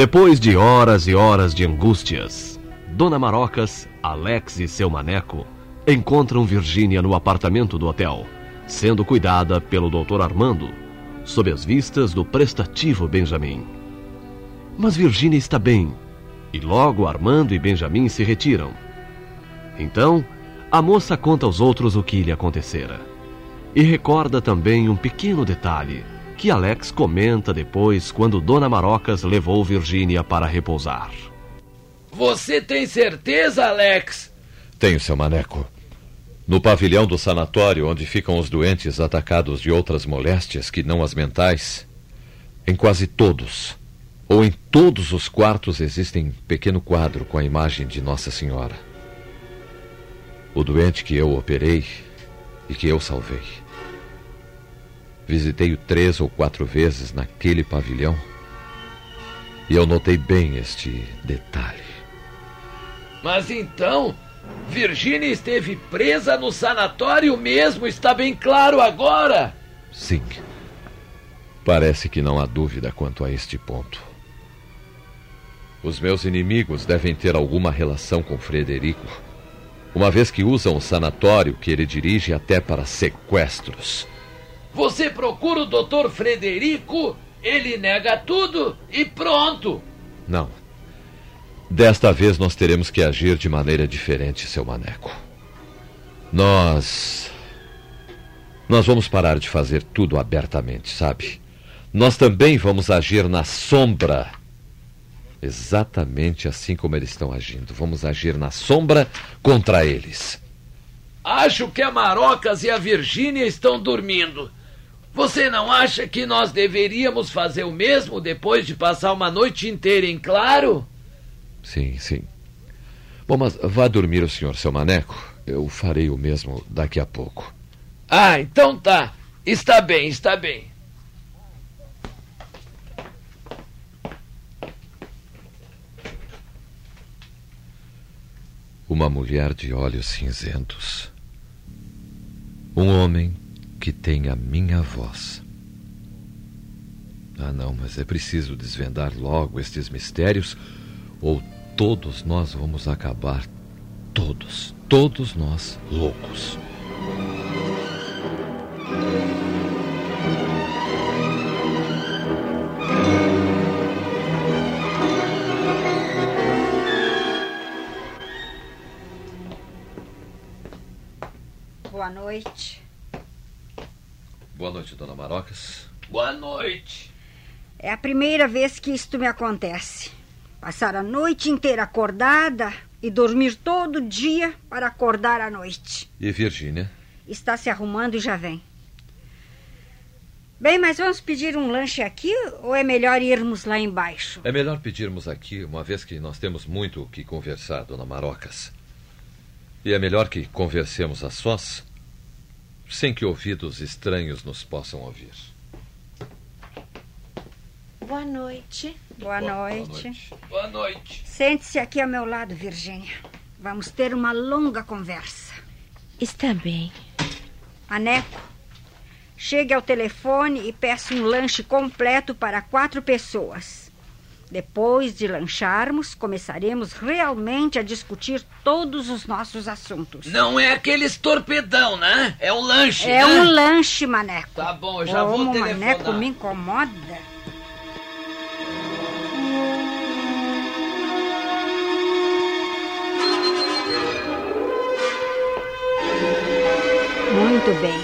Depois de horas e horas de angústias, Dona Marocas, Alex e seu maneco encontram Virgínia no apartamento do hotel, sendo cuidada pelo Dr. Armando, sob as vistas do prestativo Benjamin. Mas Virgínia está bem, e logo Armando e Benjamin se retiram. Então, a moça conta aos outros o que lhe acontecera. E recorda também um pequeno detalhe que Alex comenta depois quando Dona Marocas levou Virgínia para repousar. Você tem certeza, Alex? Tenho, seu maneco. No pavilhão do sanatório, onde ficam os doentes atacados de outras moléstias que não as mentais, em quase todos, ou em todos os quartos, existe um pequeno quadro com a imagem de Nossa Senhora. O doente que eu operei e que eu salvei. Visitei-o três ou quatro vezes naquele pavilhão e eu notei bem este detalhe. Mas então, Virginia esteve presa no sanatório mesmo, está bem claro agora? Sim. Parece que não há dúvida quanto a este ponto. Os meus inimigos devem ter alguma relação com Frederico, uma vez que usam o sanatório que ele dirige até para sequestros. Você procura o Dr. Frederico, ele nega tudo e pronto. Não. Desta vez nós teremos que agir de maneira diferente, seu maneco. Nós. Nós vamos parar de fazer tudo abertamente, sabe? Nós também vamos agir na sombra. Exatamente assim como eles estão agindo. Vamos agir na sombra contra eles. Acho que a Marocas e a Virgínia estão dormindo. Você não acha que nós deveríamos fazer o mesmo depois de passar uma noite inteira em claro? Sim, sim. Bom, mas vá dormir o senhor, seu maneco. Eu farei o mesmo daqui a pouco. Ah, então tá. Está bem, está bem. Uma mulher de olhos cinzentos. Um homem que tem a minha voz. Ah, não, mas é preciso desvendar logo estes mistérios, ou todos nós vamos acabar, todos, todos nós, loucos. Boa noite. Boa noite, dona Marocas. Boa noite. É a primeira vez que isto me acontece. Passar a noite inteira acordada e dormir todo dia para acordar à noite. E Virgínia? Está se arrumando e já vem. Bem, mas vamos pedir um lanche aqui ou é melhor irmos lá embaixo? É melhor pedirmos aqui, uma vez que nós temos muito o que conversar, dona Marocas. E é melhor que conversemos a sós, sem que ouvidos estranhos nos possam ouvir. Boa noite. Boa, Boa- boa noite. noite. Boa noite. Sente-se aqui ao meu lado, Virgínia. Vamos ter uma longa conversa. Está bem. Aneco, chegue ao telefone e peça um lanche completo para quatro pessoas. Depois de lancharmos, começaremos realmente a discutir todos os nossos assuntos. Não é aqueles torpedão, né? É um lanche, É né? um lanche, Maneco. Tá bom, eu já Como vou o Maneco telefonar. me incomoda. Muito bem.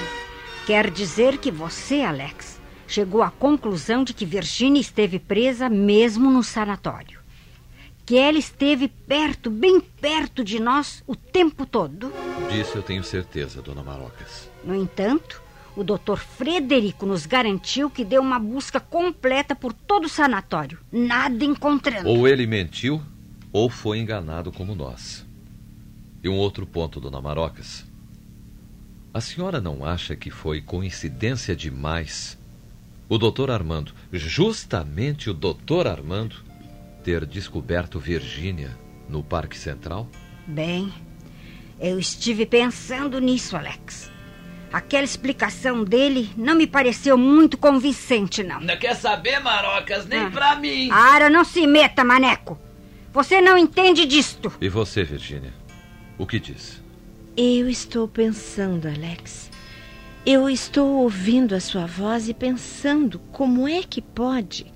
Quer dizer que você, Alex, chegou à conclusão de que Virginia esteve presa mesmo no sanatório. Que ela esteve perto, bem perto de nós o tempo todo. Disso eu tenho certeza, dona Marocas. No entanto, o doutor Frederico nos garantiu que deu uma busca completa por todo o sanatório, nada encontrando. Ou ele mentiu, ou foi enganado como nós. E um outro ponto, dona Marocas. A senhora não acha que foi coincidência demais o doutor Armando, justamente o doutor Armando, ter descoberto Virgínia no Parque Central? Bem, eu estive pensando nisso, Alex. Aquela explicação dele não me pareceu muito convincente, não. Não quer saber, Marocas? Nem Ah. pra mim. Ara, não se meta, maneco. Você não entende disto. E você, Virgínia? O que diz? Eu estou pensando, Alex. Eu estou ouvindo a sua voz e pensando como é que pode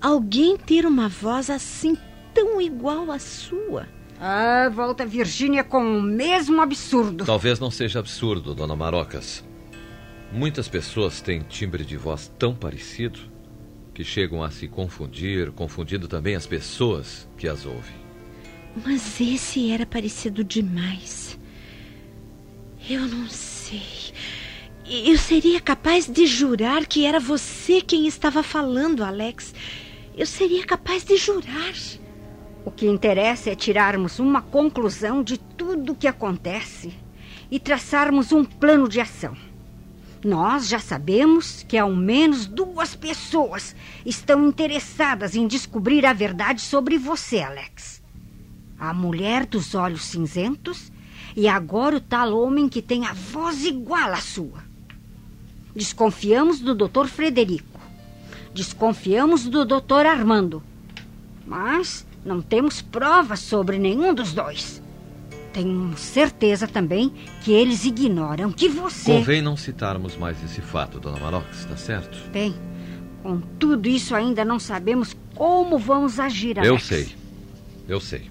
alguém ter uma voz assim tão igual à sua. Ah, volta Virgínia com o mesmo absurdo. Talvez não seja absurdo, dona Marocas. Muitas pessoas têm timbre de voz tão parecido que chegam a se confundir, confundindo também as pessoas que as ouvem. Mas esse era parecido demais. Eu não sei. Eu seria capaz de jurar que era você quem estava falando, Alex. Eu seria capaz de jurar. O que interessa é tirarmos uma conclusão de tudo o que acontece e traçarmos um plano de ação. Nós já sabemos que ao menos duas pessoas estão interessadas em descobrir a verdade sobre você, Alex. A mulher dos olhos cinzentos e agora o tal homem que tem a voz igual à sua. Desconfiamos do Dr. Frederico. Desconfiamos do Dr. Armando. Mas não temos provas sobre nenhum dos dois. Tenho certeza também que eles ignoram que você. Convém não citarmos mais esse fato, dona Marocas, está certo? Bem, com tudo isso ainda não sabemos como vamos agir, Alex. Eu sei. Eu sei.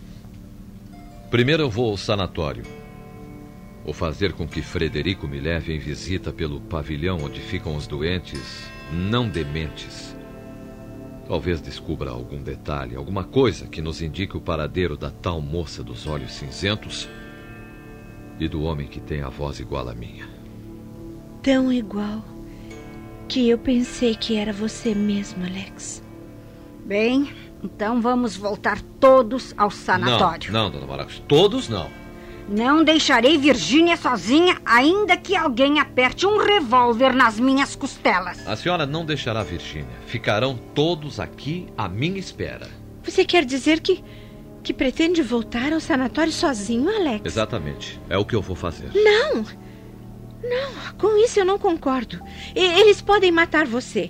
Primeiro eu vou ao sanatório. Vou fazer com que Frederico me leve em visita pelo pavilhão onde ficam os doentes não dementes. Talvez descubra algum detalhe, alguma coisa que nos indique o paradeiro da tal moça dos olhos cinzentos e do homem que tem a voz igual à minha. Tão igual que eu pensei que era você mesmo, Alex. Bem, então vamos voltar todos ao sanatório. Não, não, dona Maracos, todos não. Não deixarei Virgínia sozinha, ainda que alguém aperte um revólver nas minhas costelas. A senhora não deixará Virgínia. Ficarão todos aqui à minha espera. Você quer dizer que que pretende voltar ao sanatório sozinho, Alex? Exatamente. É o que eu vou fazer. Não. Não, com isso eu não concordo. E- eles podem matar você.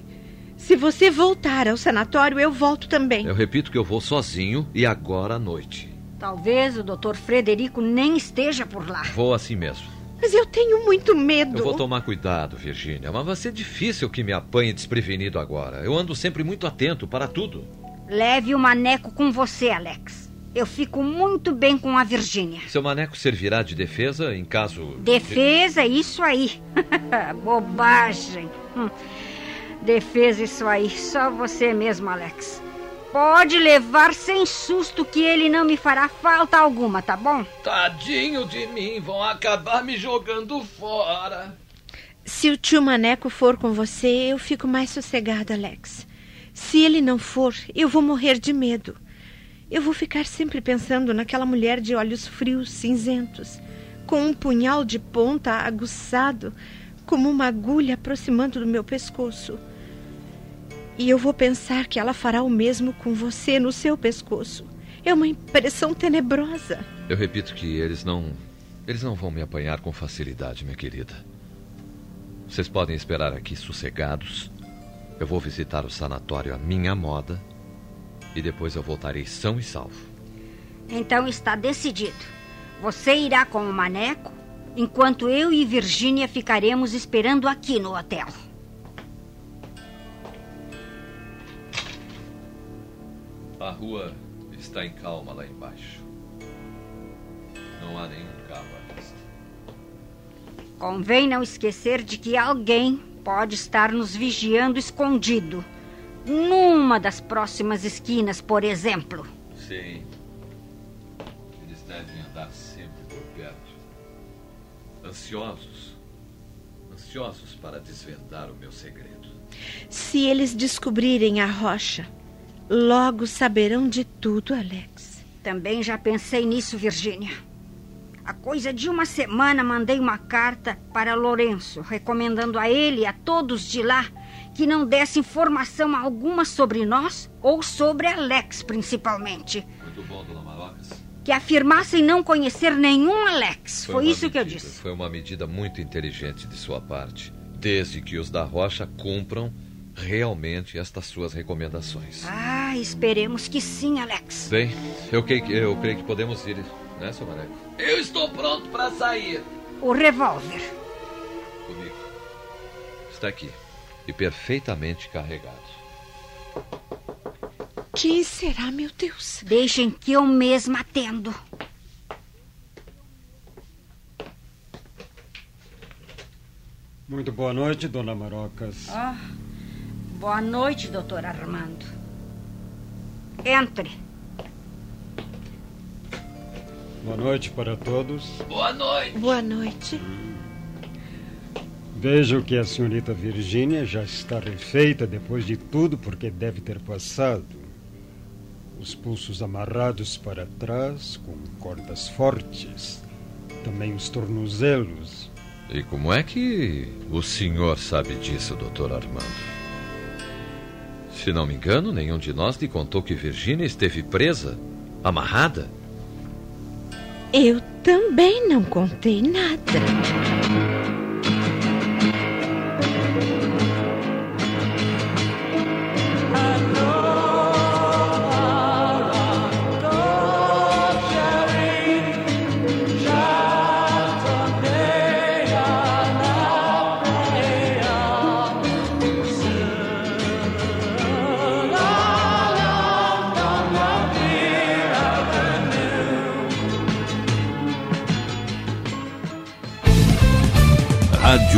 Se você voltar ao sanatório, eu volto também. Eu repito que eu vou sozinho e agora à noite. Talvez o Dr. Frederico nem esteja por lá. Vou assim mesmo. Mas eu tenho muito medo. Eu vou tomar cuidado, Virgínia, mas vai ser difícil que me apanhe desprevenido agora. Eu ando sempre muito atento para tudo. Leve o maneco com você, Alex. Eu fico muito bem com a Virgínia. Seu maneco servirá de defesa em caso. de- Defesa, isso aí. Bobagem. Hum. Defesa, isso aí. Só você mesmo, Alex. Pode levar sem susto que ele não me fará falta alguma, tá bom? Tadinho de mim, vão acabar me jogando fora. Se o tio Maneco for com você, eu fico mais sossegada, Alex. Se ele não for, eu vou morrer de medo. Eu vou ficar sempre pensando naquela mulher de olhos frios, cinzentos, com um punhal de ponta aguçado, como uma agulha aproximando do meu pescoço. E eu vou pensar que ela fará o mesmo com você no seu pescoço. É uma impressão tenebrosa. Eu repito que eles não. Eles não vão me apanhar com facilidade, minha querida. Vocês podem esperar aqui sossegados. Eu vou visitar o sanatório à minha moda. E depois eu voltarei são e salvo. Então está decidido. Você irá com o maneco, enquanto eu e Virgínia ficaremos esperando aqui no hotel. A rua está em calma lá embaixo. Não há nenhum carro à vista. Convém não esquecer de que alguém pode estar nos vigiando escondido. Numa das próximas esquinas, por exemplo. Sim. Eles devem andar sempre por perto. Ansiosos. Ansiosos para desvendar o meu segredo. Se eles descobrirem a rocha, logo saberão de tudo, Alex. Também já pensei nisso, Virgínia. Há coisa de uma semana mandei uma carta para Lourenço, recomendando a ele e a todos de lá que não desse informação alguma sobre nós ou sobre Alex, principalmente. Muito bom, dona Marocas. Que afirmassem não conhecer nenhum Alex. Foi, uma isso que eu medida- disse. Foi uma medida muito inteligente de sua parte, desde que os da Rocha cumpram realmente estas suas recomendações. Ah, esperemos que sim, Alex. Bem, eu, creio que- eu creio que podemos ir, né, seu Maneco? Eu estou pronto para sair. O revólver. Comigo. Está aqui. E perfeitamente carregado. Quem será, meu Deus? Deixem que eu mesma atendo. Muito boa noite, dona Marocas. Ah, boa noite, doutor Armando. Entre. Boa noite para todos. Boa noite. Boa noite. Vejo que a senhorita Virgínia já está refeita depois de tudo, porque deve ter passado. Os pulsos amarrados para trás, com cordas fortes. Também os tornozelos. E como é que o senhor sabe disso, doutor Armando? Se não me engano, nenhum de nós lhe contou que Virgínia esteve presa, amarrada. Eu também não contei nada.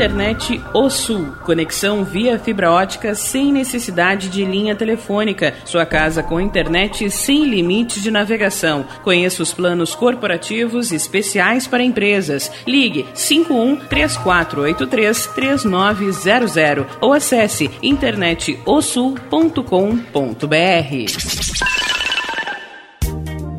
Internet O Sul. Conexão via fibra ótica sem necessidade de linha telefônica. Sua casa com internet sem limite de navegação. Conheça os planos corporativos especiais para empresas. Ligue 51 3483 3900 ou acesse internetosul.com.br.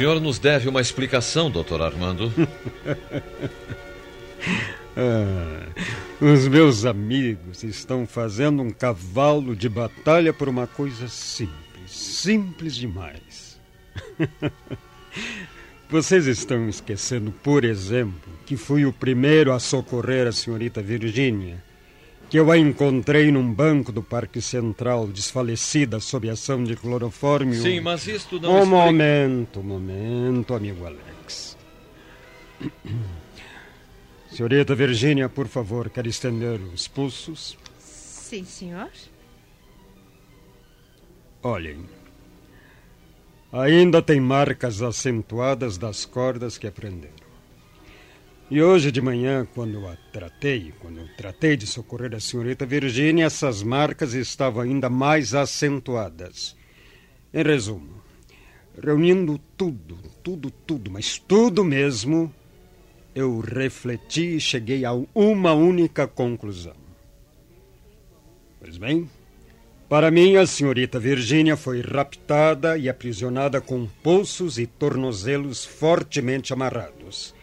Senhor nos deve uma explicação, doutor Armando. Ah, os meus amigos estão fazendo um cavalo de batalha por uma coisa simples, simples demais. Vocês estão esquecendo, por exemplo, que fui o primeiro a socorrer a senhorita Virgínia, que eu a encontrei num banco do Parque Central, desfalecida sob ação de clorofórmio. Sim, mas isto não Um explica- momento, um momento, amigo Alex. Senhorita Virgínia, por favor, quer estender os pulsos? Sim, senhor. Olhem. Ainda tem marcas acentuadas das cordas que aprenderam. E hoje de manhã, quando a tratei, quando tratei de socorrer a senhorita Virgínia, essas marcas estavam ainda mais acentuadas. Em resumo, reunindo tudo, tudo, tudo, mas tudo mesmo, eu refleti e cheguei a uma única conclusão. Pois bem, para mim, a senhorita Virgínia foi raptada e aprisionada com pulsos e tornozelos fortemente amarrados.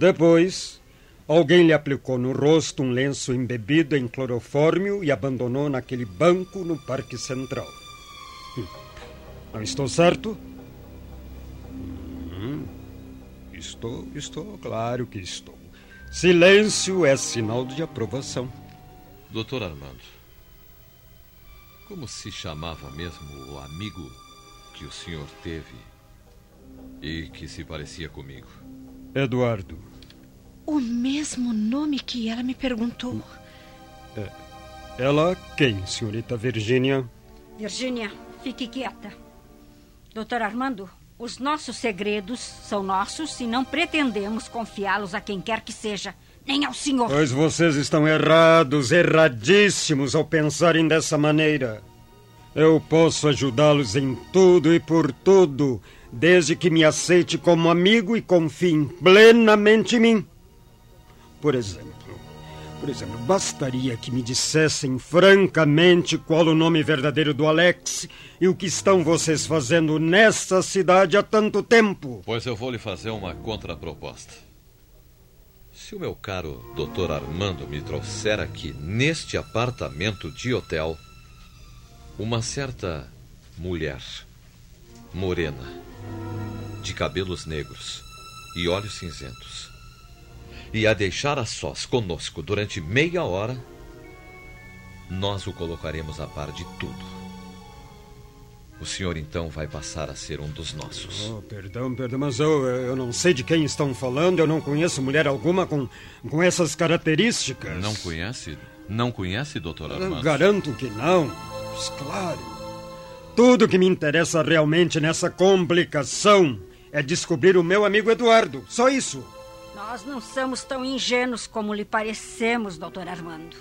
Depois, alguém lhe aplicou no rosto um lenço embebido em clorofórmio e abandonou naquele banco no Parque Central. Hum. Não estou certo? Hum. Estou, estou, claro que estou. Silêncio é sinal de aprovação. Doutor Armando, como se chamava mesmo o amigo que o senhor teve e que se parecia comigo? Eduardo. O mesmo nome que ela me perguntou. É, ela quem, senhorita Virgínia? Virgínia, fique quieta. Doutor Armando, os nossos segredos são nossos e não pretendemos confiá-los a quem quer que seja, nem ao senhor. Pois vocês estão errados, erradíssimos ao pensarem dessa maneira. Eu posso ajudá-los em tudo e por tudo, desde que me aceite como amigo e confie plenamente em mim. Por exemplo, por exemplo, bastaria que me dissessem francamente qual o nome verdadeiro do Alex e o que estão vocês fazendo nessa cidade há tanto tempo. Pois eu vou lhe fazer uma contraproposta. Se o meu caro doutor Armando me trouxer aqui, neste apartamento de hotel, uma certa mulher, morena, de cabelos negros e olhos cinzentos, e a deixar a sós conosco durante meia hora, nós o colocaremos a par de tudo. O senhor então vai passar a ser um dos nossos. Oh, perdão, perdão, mas eu, eu não sei de quem estão falando. Eu não conheço mulher alguma com, com essas características. Não conhece? Não conhece, doutor Armando? garanto que não. Mas claro. Tudo que me interessa realmente nessa complicação é descobrir o meu amigo Eduardo. Só isso. Nós não somos tão ingênuos como lhe parecemos, doutor Armando.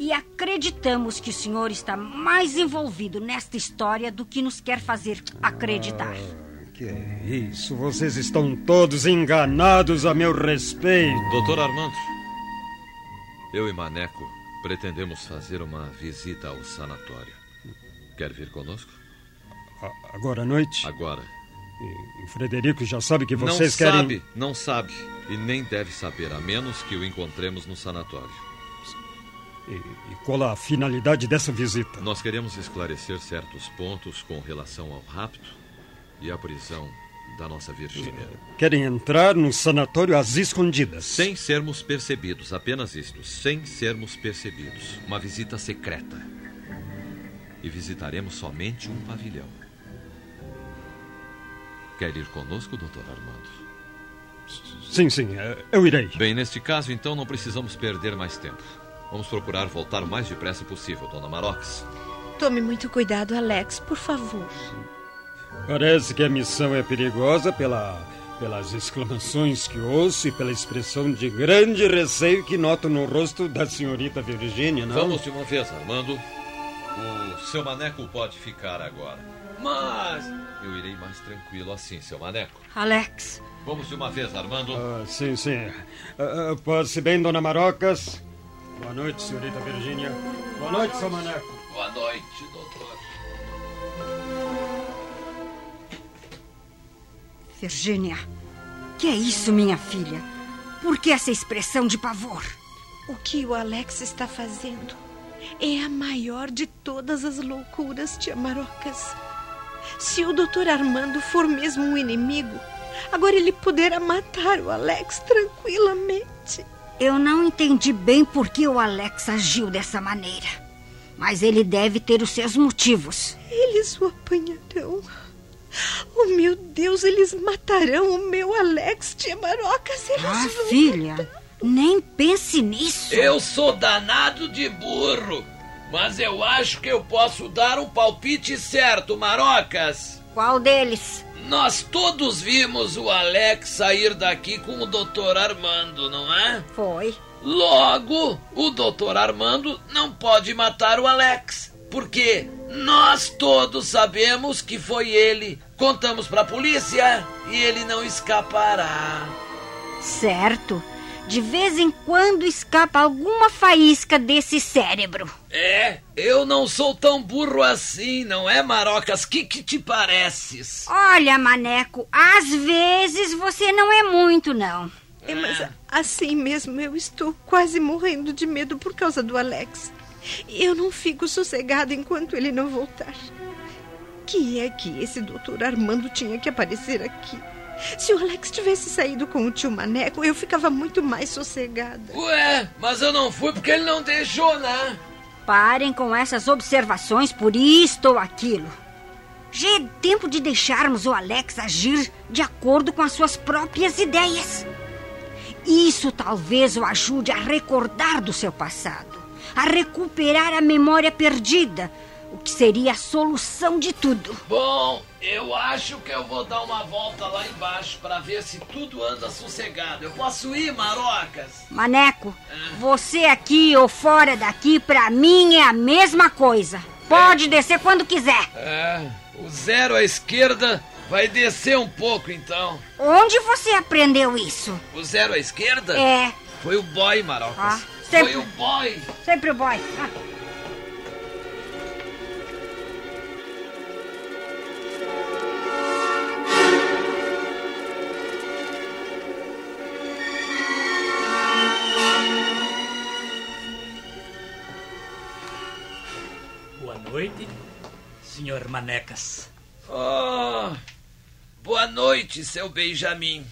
E acreditamos que o senhor está mais envolvido nesta história do que nos quer fazer acreditar. Que é isso? Vocês estão todos enganados a meu respeito. Doutor Armando, eu e Maneco Pretendemos fazer uma visita ao sanatório. Quer vir conosco? Agora à noite? Agora. E, e Frederico já sabe que vocês não querem. sabe, não sabe. E nem deve saber, a menos que o encontremos no sanatório. E, e qual a finalidade dessa visita? Nós queremos esclarecer certos pontos com relação ao rapto e à prisão da nossa Virgínia. Querem entrar no sanatório às escondidas. Sem sermos percebidos, apenas isto. Sem sermos percebidos. Uma visita secreta. E visitaremos somente um pavilhão. Quer ir conosco, doutor Armando? Sim, sim, é, eu irei. Bem, neste caso, então, não precisamos perder mais tempo. Vamos procurar voltar o mais depressa possível, dona Marox. Tome muito cuidado, Alex, por favor. Parece que a missão é perigosa pela, pelas exclamações que ouço e pela expressão de grande receio que noto no rosto da senhorita Virgínia, não? Vamos de uma vez, Armando. O seu maneco pode ficar agora. Mas eu irei mais tranquilo assim, seu maneco. Alex, Vamos de uma vez, Armando. Ah, sim, sim. Ah, ah, passe bem, dona Marocas. Boa noite, senhorita Virgínia. Boa noite, seu maneco. Boa noite, doutor. Virgínia, que é isso, minha filha? Por que essa expressão de pavor? O que o Alex está fazendo é a maior de todas as loucuras, tia Marocas. Se o doutor Armando for mesmo um inimigo, agora ele poderá matar o Alex tranquilamente. Eu não entendi bem por que o Alex agiu dessa maneira. Mas ele deve ter os seus motivos. Eles o apanharão. Oh, meu Deus, eles matarão o meu Alex, tia Marocas. Eles Ah, filha, nem pense nisso. Eu sou danado de burro, mas eu acho que eu posso dar um palpite certo, Marocas. Qual deles? Nós todos vimos o Alex sair daqui com o Dr. Armando, não é? Foi. Logo, o Dr. Armando não pode matar o Alex, porque nós todos sabemos que foi ele. Contamos pra polícia e ele não escapará. Certo. De vez em quando escapa alguma faísca desse cérebro. É, eu não sou tão burro assim, não é, Marocas? Que que te pareces? Olha, Maneco, às vezes você não é muito, não. É, mas assim mesmo eu estou quase morrendo de medo por causa do Alex. Eu não fico sossegada enquanto ele não voltar. Que é que esse doutor Armando tinha que aparecer aqui? Se o Alex tivesse saído com o tio Maneco, eu ficava muito mais sossegada. Ué, mas eu não fui porque ele não deixou, né? Parem com essas observações por isto ou aquilo. Já é tempo de deixarmos o Alex agir de acordo com as suas próprias ideias. Isso talvez o ajude a recordar do seu passado, a recuperar a memória perdida, o que seria a solução de tudo. Bom, eu acho que eu vou dar uma volta lá embaixo para ver se tudo anda sossegado. Eu posso ir, Marocas? Maneco, você aqui ou fora daqui, pra mim é a mesma coisa. Pode descer quando quiser. É, o zero à esquerda vai descer um pouco então. Onde você aprendeu isso? O zero à esquerda? É, Foi o boy, Marocas. Ah, Foi sempre- o boy. sempre o boy. Ah. Senhor Manecas. Oh, boa noite, seu Benjamin.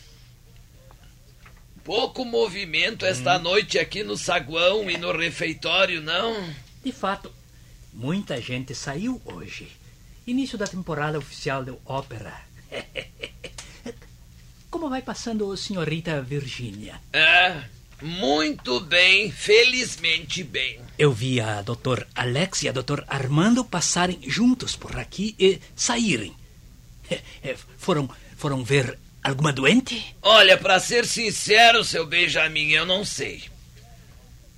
Pouco movimento esta noite aqui no saguão e no refeitório, não? De fato, muita gente saiu hoje. Início da temporada oficial de ópera. Como vai passando, senhorita Virgínia? É, muito bem, felizmente bem. Eu vi a doutor Alex e a doutor Armando passarem juntos por aqui e saírem. Eh, Foram, foram ver alguma doente? Olha, pra ser sincero, seu Benjamin, eu não sei.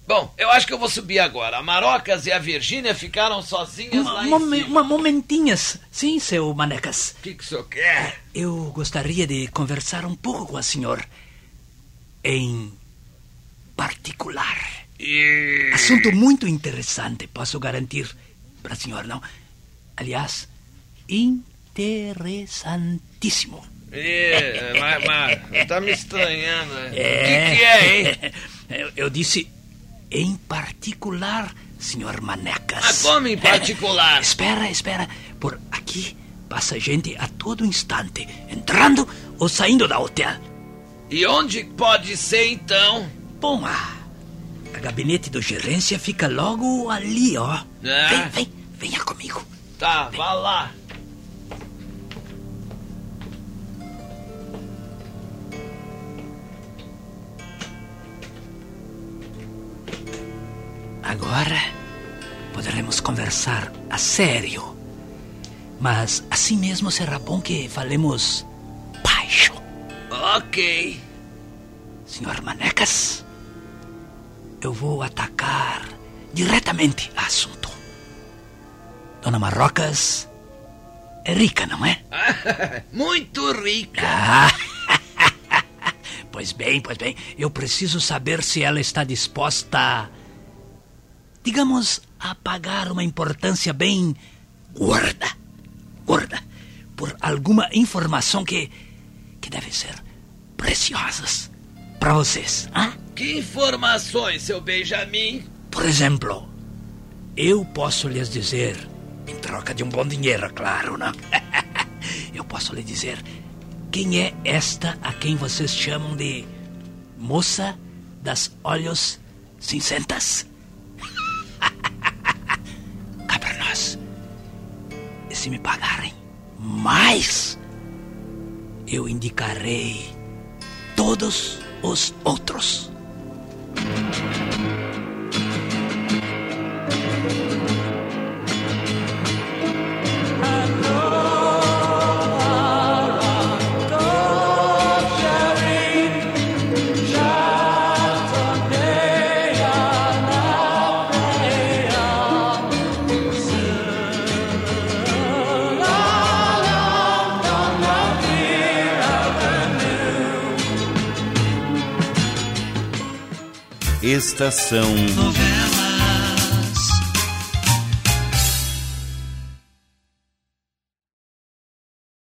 Bom, eu acho que eu vou subir agora. A Marocas e a Virgínia ficaram sozinhas lá Uma, em momen- cima. uma momentinhas. Sim, seu Manecas. O que, que o senhor quer? Eu gostaria de conversar um pouco com a senhora. Em particular. Assunto muito interessante, posso garantir para a senhora, não? Aliás, interessantíssimo. É, mas, mas tá me estranhando. né? É. O que, que é, hein? Eu, disse em particular, senhor Manecas. Mas como em particular? espera, espera. Por aqui passa gente a todo instante, entrando ou saindo da hotel. E onde pode ser então? Bom, a, a gabinete do gerência fica logo ali, ó. É. Vem, vem, venha comigo. Tá, vá lá. Agora poderemos conversar a sério. Mas assim mesmo será bom que falemos baixo. Ok. Senhor Manecas, eu vou atacar diretamente a assunto. Dona Marrocas é rica, não é? Muito rica. Ah, pois bem, pois bem. Eu preciso saber se ela está disposta, digamos, a pagar uma importância bem gorda, gorda, por alguma informação que, que deve ser preciosas para vocês. ah? Que informações, seu Benjamin? Por exemplo, eu posso lhes dizer, em troca de um bom dinheiro, claro, não? eu posso lhe dizer quem é esta a quem vocês chamam de moça das olhos cinzentas. Cá para nós. E se me pagarem mais, eu indicarei todos os outros. Estação